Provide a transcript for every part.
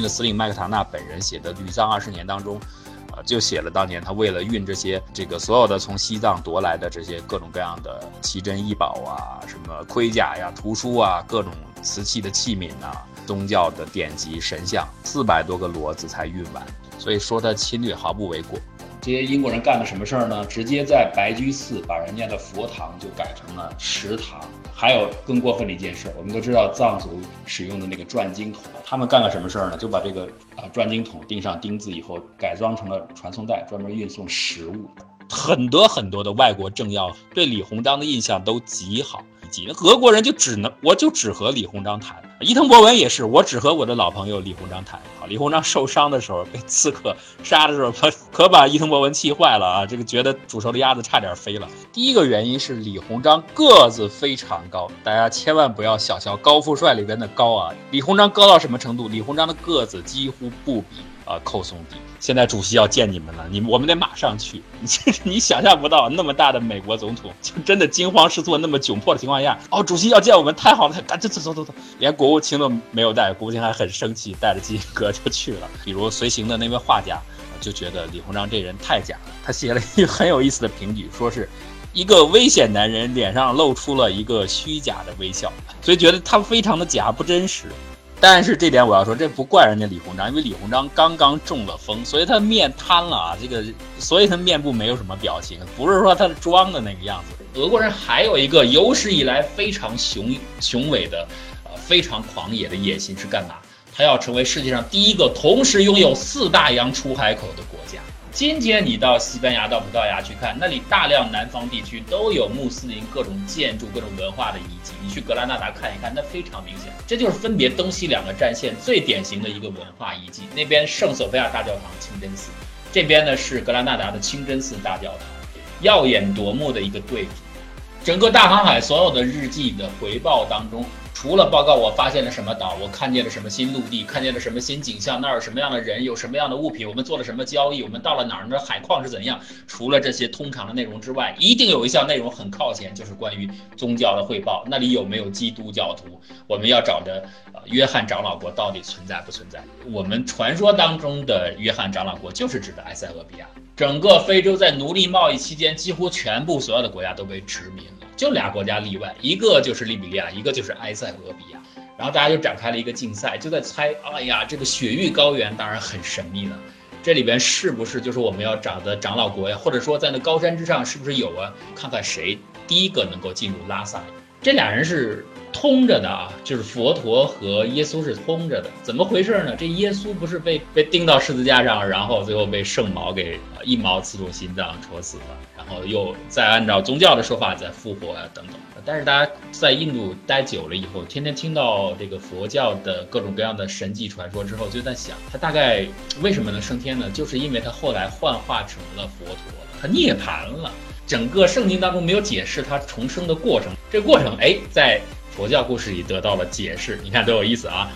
军的司令麦克唐纳本人写的《吕藏二十年》当中，呃，就写了当年他为了运这些这个所有的从西藏夺来的这些各种各样的奇珍异宝啊，什么盔甲呀、图书啊、各种瓷器的器皿啊、宗教的典籍、神像，四百多个骡子才运完，所以说他侵略毫不为过。这些英国人干了什么事儿呢？直接在白居寺把人家的佛堂就改成了池塘。还有更过分的一件事，我们都知道藏族使用的那个转经筒，他们干了什么事儿呢？就把这个啊转经筒钉上钉子以后，改装成了传送带，专门运送食物。很多很多的外国政要对李鸿章的印象都极好。俄国人就只能，我就只和李鸿章谈。伊藤博文也是，我只和我的老朋友李鸿章谈。好，李鸿章受伤的时候被刺客杀的时候，可可把伊藤博文气坏了啊！这个觉得煮熟的鸭子差点飞了。第一个原因是李鸿章个子非常高，大家千万不要小瞧高富帅里边的高啊！李鸿章高到什么程度？李鸿章的个子几乎不比。啊，寇松迪，现在主席要见你们了，你们我们得马上去。你你想象不到，那么大的美国总统，就真的惊慌失措，那么窘迫的情况下，哦，主席要见我们，太好了，赶紧走走走走，连国务卿都没有带，国务卿还很生气，带着基辛格就去了。比如随行的那位画家，就觉得李鸿章这人太假了，他写了一个很有意思的评语，说是一个危险男人脸上露出了一个虚假的微笑，所以觉得他非常的假，不真实。但是这点我要说，这不怪人家李鸿章，因为李鸿章刚刚中了风，所以他面瘫了啊，这个，所以他面部没有什么表情，不是说他装的那个样子。俄国人还有一个有史以来非常雄雄伟的，呃，非常狂野的野心是干嘛？他要成为世界上第一个同时拥有四大洋出海口的国家。今天你到西班牙、到葡萄牙去看，那里大量南方地区都有穆斯林各种建筑、各种文化的遗迹。你去格拉纳达看一看，那非常明显，这就是分别东西两个战线最典型的一个文化遗迹。那边圣索菲亚大教堂清真寺，这边呢是格拉纳达的清真寺大教堂，耀眼夺目的一个对比。整个大航海所有的日记的回报当中。除了报告我发现了什么岛，我看见了什么新陆地，看见了什么新景象，那儿有什么样的人，有什么样的物品，我们做了什么交易，我们到了哪儿，那海况是怎样？除了这些通常的内容之外，一定有一项内容很靠前，就是关于宗教的汇报。那里有没有基督教徒？我们要找的呃约翰长老国到底存在不存在？我们传说当中的约翰长老国就是指的埃塞俄比亚。整个非洲在奴隶贸易期间，几乎全部所有的国家都被殖民了。就俩国家例外，一个就是利比利亚，一个就是埃塞俄比亚。然后大家就展开了一个竞赛，就在猜，哎呀，这个雪域高原当然很神秘了，这里边是不是就是我们要找的长老国呀？或者说在那高山之上是不是有啊？看看谁第一个能够进入拉萨。这俩人是。通着的啊，就是佛陀和耶稣是通着的，怎么回事呢？这耶稣不是被被钉到十字架上，然后最后被圣矛给一矛刺中心脏戳死了，然后又再按照宗教的说法再复活啊等等。但是大家在印度待久了以后，天天听到这个佛教的各种各样的神迹传说之后，就在想，他大概为什么能升天呢？就是因为他后来幻化成了佛陀，他涅槃了。整个圣经当中没有解释他重生的过程，这个过程哎在。佛教故事里得到了解释，你看多有意思啊！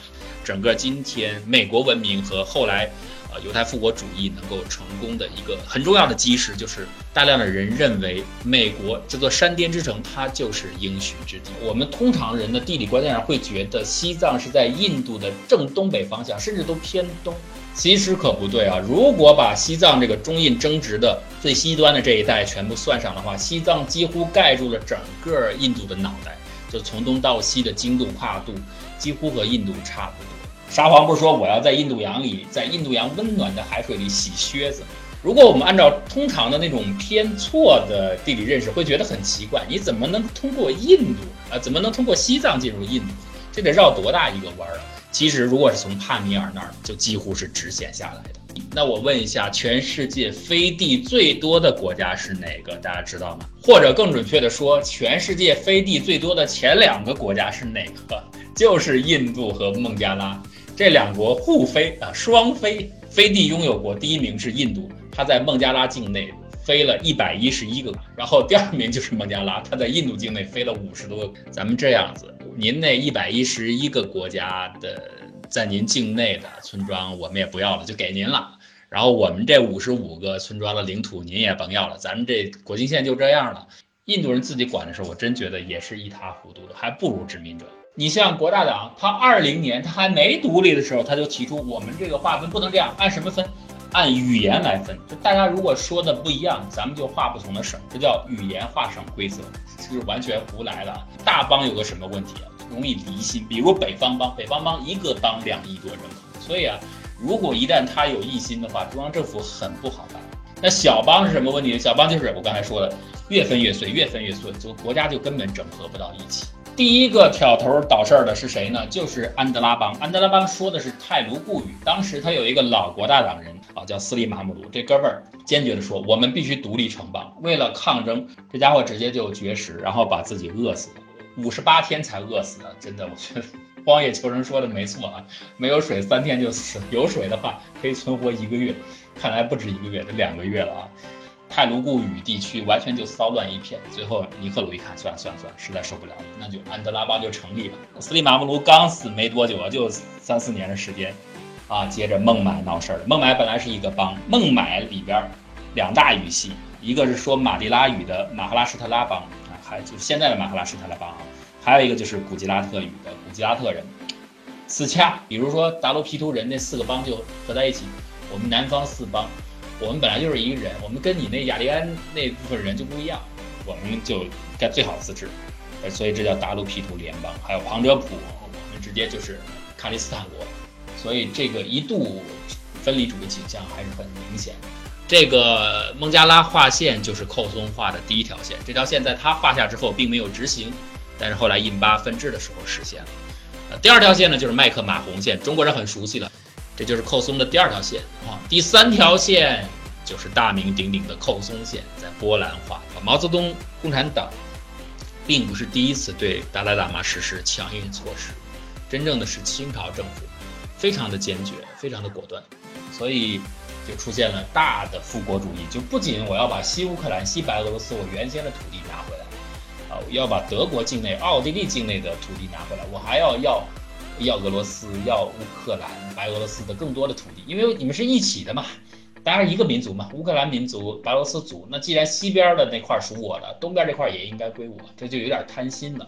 整个今天美国文明和后来，呃，犹太复国主义能够成功的一个很重要的基石，就是大量的人认为美国这座山巅之城，它就是应许之地。我们通常人的地理观念上会觉得西藏是在印度的正东北方向，甚至都偏东。其实可不对啊！如果把西藏这个中印争执的最西端的这一带全部算上的话，西藏几乎盖住了整个印度的脑袋。从东到西的经度跨度几乎和印度差不多。沙皇不是说我要在印度洋里，在印度洋温暖的海水里洗靴子？如果我们按照通常的那种偏错的地理认识，会觉得很奇怪，你怎么能通过印度啊？怎么能通过西藏进入印度？这得绕多大一个弯儿啊？其实如果是从帕米尔那儿，就几乎是直线下来的。那我问一下，全世界飞地最多的国家是哪个？大家知道吗？或者更准确的说，全世界飞地最多的前两个国家是哪个？就是印度和孟加拉，这两国互飞啊，双飞。飞地拥有国第一名是印度，它在孟加拉境内飞了一百一十一个，然后第二名就是孟加拉，他在印度境内飞了五十多个。咱们这样子，您那一百一十一个国家的。在您境内的村庄，我们也不要了，就给您了。然后我们这五十五个村庄的领土，您也甭要了，咱们这国境线就这样了。印度人自己管的时候，我真觉得也是一塌糊涂的，还不如殖民者。你像国大党，他二零年他还没独立的时候，他就提出我们这个划分不能这样，按什么分？按语言来分。就大家如果说的不一样，咱们就划不同的省，这叫语言划省规则，是完全胡来的。大邦有个什么问题啊？容易离心，比如北方邦，北方邦一个邦两亿多人口，所以啊，如果一旦他有异心的话，中央政府很不好办。那小邦是什么问题？小邦就是我刚才说的，越分越碎，越分越碎，就国家就根本整合不到一起。第一个挑头捣事儿的是谁呢？就是安德拉邦。安德拉邦说的是泰卢固语。当时他有一个老国大党人啊，叫斯里马姆卢。这哥们儿坚决地说，我们必须独立成邦。为了抗争，这家伙直接就绝食，然后把自己饿死，五十八天才饿死的。真的，我觉得荒野求生说的没错啊，没有水三天就死，有水的话可以存活一个月。看来不止一个月，得两个月了啊。泰卢固语地区完全就骚乱一片，最后尼赫鲁一看，算了算了算了，实在受不了了，那就安德拉邦就成立了。斯里马木卢刚死没多久啊，就三四年的时间，啊，接着孟买闹事儿了。孟买本来是一个邦，孟买里边两大语系，一个是说马蒂拉语的马赫拉施特拉邦啊，还就现在的马赫拉施特拉邦啊，还有一个就是古吉拉特语的古吉拉特人。四恰，比如说达罗皮图人那四个邦就合在一起，我们南方四邦。我们本来就是一个人，我们跟你那雅利安那部分人就不一样，我们就该最好自治，所以这叫大陆皮图联邦。还有庞哲普，我们直接就是卡利斯坦国，所以这个一度分离主义倾向还是很明显。这个孟加拉划线就是寇松画的第一条线，这条线在他画下之后并没有执行，但是后来印巴分治的时候实现了。第二条线呢就是麦克马洪线，中国人很熟悉了。这就是寇松的第二条线啊，第三条线就是大名鼎鼎的寇松线，在波兰画。毛泽东共产党并不是第一次对达赖喇嘛实施强硬措施，真正的是清朝政府，非常的坚决，非常的果断，所以就出现了大的复国主义，就不仅我要把西乌克兰、西白俄罗斯我原先的土地拿回来，啊，要把德国境内、奥地利境内的土地拿回来，我还要要。要俄罗斯，要乌克兰、白俄罗斯的更多的土地，因为你们是一起的嘛，大家一个民族嘛，乌克兰民族、白俄罗斯族。那既然西边的那块属我的，东边这块也应该归我，这就有点贪心了。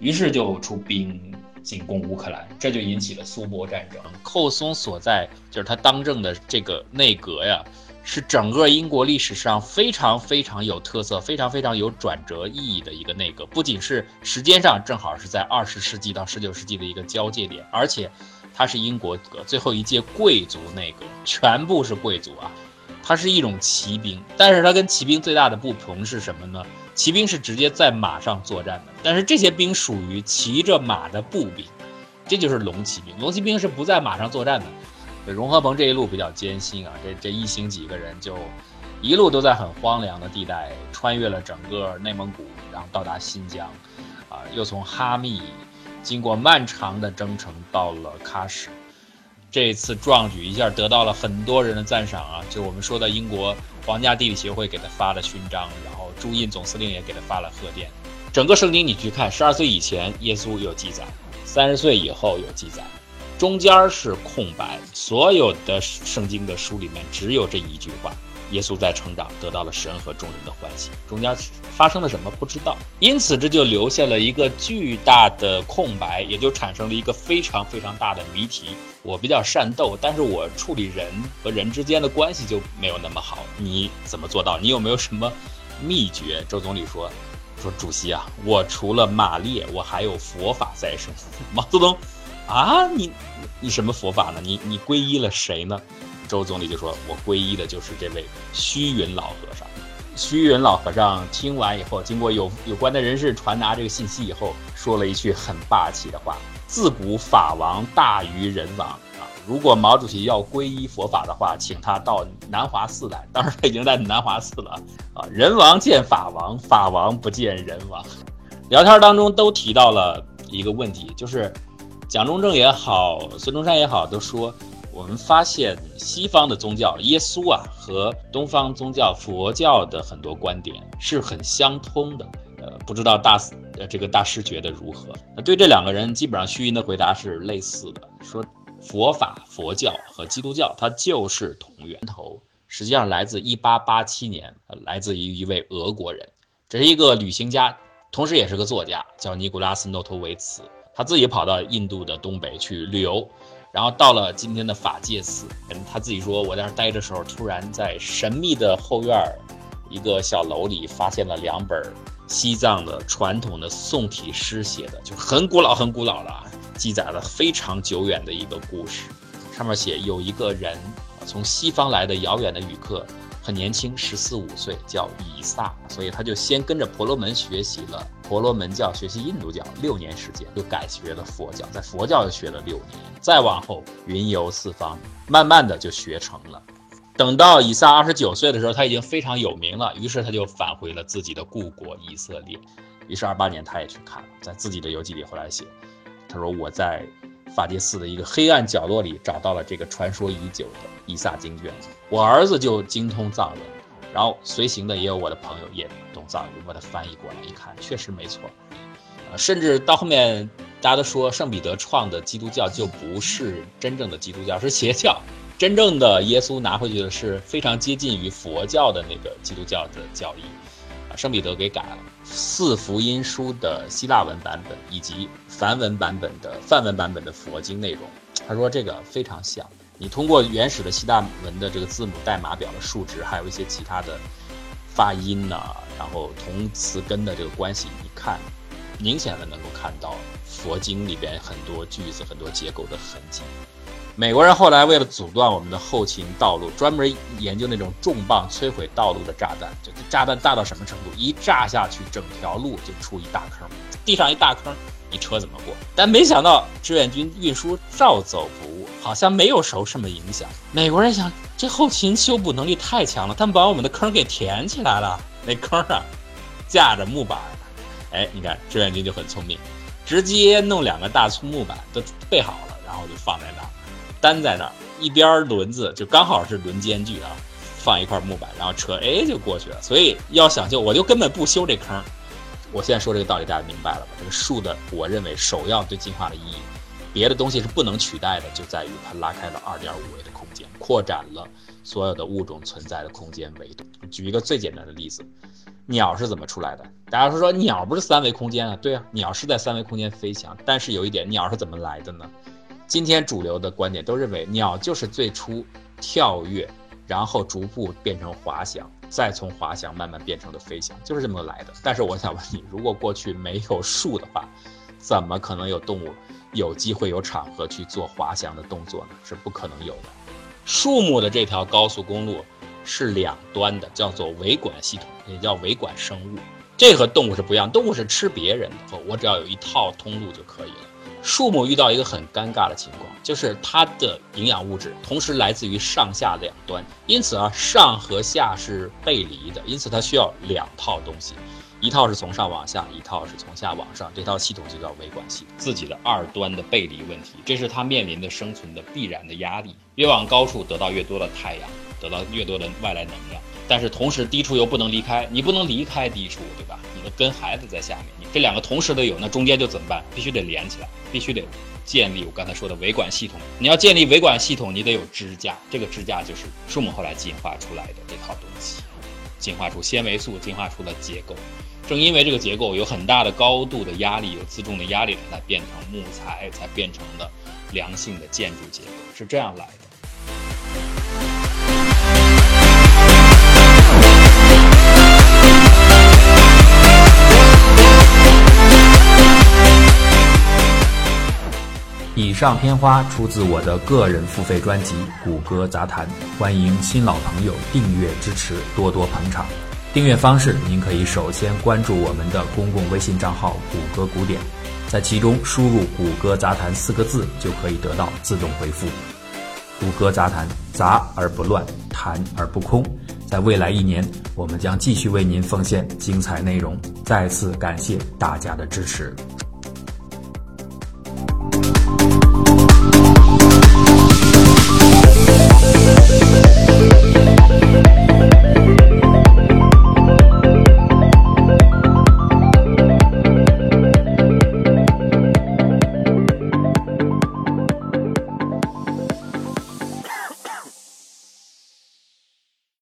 于是就出兵进攻乌克兰，这就引起了苏波战争。寇松所在就是他当政的这个内阁呀。是整个英国历史上非常非常有特色、非常非常有转折意义的一个内阁。不仅是时间上正好是在二十世纪到十九世纪的一个交界点，而且它是英国最后一届贵族内阁，全部是贵族啊。它是一种骑兵，但是它跟骑兵最大的不同是什么呢？骑兵是直接在马上作战的，但是这些兵属于骑着马的步兵，这就是龙骑兵。龙骑兵是不在马上作战的。荣和鹏这一路比较艰辛啊，这这一行几个人就一路都在很荒凉的地带，穿越了整个内蒙古，然后到达新疆，啊，又从哈密经过漫长的征程到了喀什。这次壮举一下得到了很多人的赞赏啊，就我们说的英国皇家地理协会给他发了勋章，然后驻印总司令也给他发了贺电。整个圣经你去看，十二岁以前耶稣有记载，三十岁以后有记载。中间是空白，所有的圣经的书里面只有这一句话：耶稣在成长，得到了神和众人的欢喜。中间发生了什么不知道，因此这就留下了一个巨大的空白，也就产生了一个非常非常大的谜题。我比较善斗，但是我处理人和人之间的关系就没有那么好。你怎么做到？你有没有什么秘诀？周总理说：“说主席啊，我除了马列，我还有佛法在身。”毛泽东。啊，你你什么佛法呢？你你皈依了谁呢？周总理就说：“我皈依的就是这位虚云老和尚。”虚云老和尚听完以后，经过有有关的人士传达这个信息以后，说了一句很霸气的话：“自古法王大于人王啊！如果毛主席要皈依佛法的话，请他到南华寺来。当时他已经在南华寺了啊！人王见法王，法王不见人王。”聊天当中都提到了一个问题，就是。蒋中正也好，孙中山也好，都说我们发现西方的宗教耶稣啊和东方宗教佛教的很多观点是很相通的。呃，不知道大呃这个大师觉得如何？那对这两个人，基本上虚云的回答是类似的，说佛法、佛教和基督教它就是同源头，实际上来自一八八七年，来自于一位俄国人，这是一个旅行家，同时也是个作家，叫尼古拉斯诺托维茨。他自己跑到印度的东北去旅游，然后到了今天的法界寺，他自己说：“我在那儿待着时候，突然在神秘的后院儿一个小楼里发现了两本西藏的传统的宋体诗，写的就很古老、很古老了，记载了非常久远的一个故事。上面写有一个人从西方来的遥远的旅客。”很年轻，十四五岁，叫以撒，所以他就先跟着婆罗门学习了婆罗门教，学习印度教六年时间，又改学了佛教，在佛教又学了六年，再往后云游四方，慢慢的就学成了。等到以撒二十九岁的时候，他已经非常有名了，于是他就返回了自己的故国以色列。于是二八年他也去看了，在自己的游记里后来写，他说我在。法界寺的一个黑暗角落里找到了这个传说已久的伊萨经卷，我儿子就精通藏文，然后随行的也有我的朋友也懂藏文，把它翻译过来一看，确实没错。呃，甚至到后面大家都说圣彼得创的基督教就不是真正的基督教，是邪教。真正的耶稣拿回去的是非常接近于佛教的那个基督教的教义。圣彼得给改了四福音书的希腊文版本以及梵文版本的梵文版本的佛经内容，他说这个非常像。你通过原始的希腊文的这个字母代码表的数值，还有一些其他的发音呐，然后同词根的这个关系，你看，明显的能够看到佛经里边很多句子、很多结构的痕迹。美国人后来为了阻断我们的后勤道路，专门研究那种重磅摧毁道路的炸弹。这炸弹大到什么程度？一炸下去，整条路就出一大坑，地上一大坑，你车怎么过？但没想到志愿军运输照走不误，好像没有受什么影响。美国人想，这后勤修补能力太强了，他们把我们的坑给填起来了。那坑啊，架着木板。哎，你看志愿军就很聪明，直接弄两个大粗木板都备好了，然后就放在那儿。单在那儿，一边轮子就刚好是轮间距啊，放一块木板，然后车哎就过去了。所以要想修，我就根本不修这坑。我现在说这个道理，大家明白了吧？这个树的，我认为首要对进化的意义，别的东西是不能取代的，就在于它拉开了二点五维的空间，扩展了所有的物种存在的空间维度。举一个最简单的例子，鸟是怎么出来的？大家说说鸟不是三维空间啊？对啊，鸟是在三维空间飞翔，但是有一点，鸟是怎么来的呢？今天主流的观点都认为，鸟就是最初跳跃，然后逐步变成滑翔，再从滑翔慢慢变成的飞翔，就是这么来的。但是我想问你，如果过去没有树的话，怎么可能有动物有机会有场合去做滑翔的动作呢？是不可能有的。树木的这条高速公路是两端的，叫做维管系统，也叫维管生物。这和动物是不一样，动物是吃别人的，我只要有一套通路就可以了。树木遇到一个很尴尬的情况，就是它的营养物质同时来自于上下两端，因此啊，上和下是背离的，因此它需要两套东西，一套是从上往下，一套是从下往上，这套系统就叫维管系统。自己的二端的背离问题，这是它面临的生存的必然的压力。越往高处得到越多的太阳，得到越多的外来能量，但是同时低处又不能离开，你不能离开低处，对吧？你的根孩子在下面。你这两个同时都有，那中间就怎么办？必须得连起来，必须得建立我刚才说的维管系统。你要建立维管系统，你得有支架，这个支架就是树木后来进化出来的这套东西，进化出纤维素，进化出了结构。正因为这个结构有很大的高度的压力，有自重的压力，才变成木材，才变成了良性的建筑结构，是这样来的。上片花出自我的个人付费专辑《谷歌杂谈》，欢迎新老朋友订阅支持，多多捧场。订阅方式，您可以首先关注我们的公共微信账号“谷歌古典”，在其中输入“谷歌杂谈”四个字，就可以得到自动回复。谷歌杂谈，杂而不乱，谈而不空。在未来一年，我们将继续为您奉献精彩内容。再次感谢大家的支持。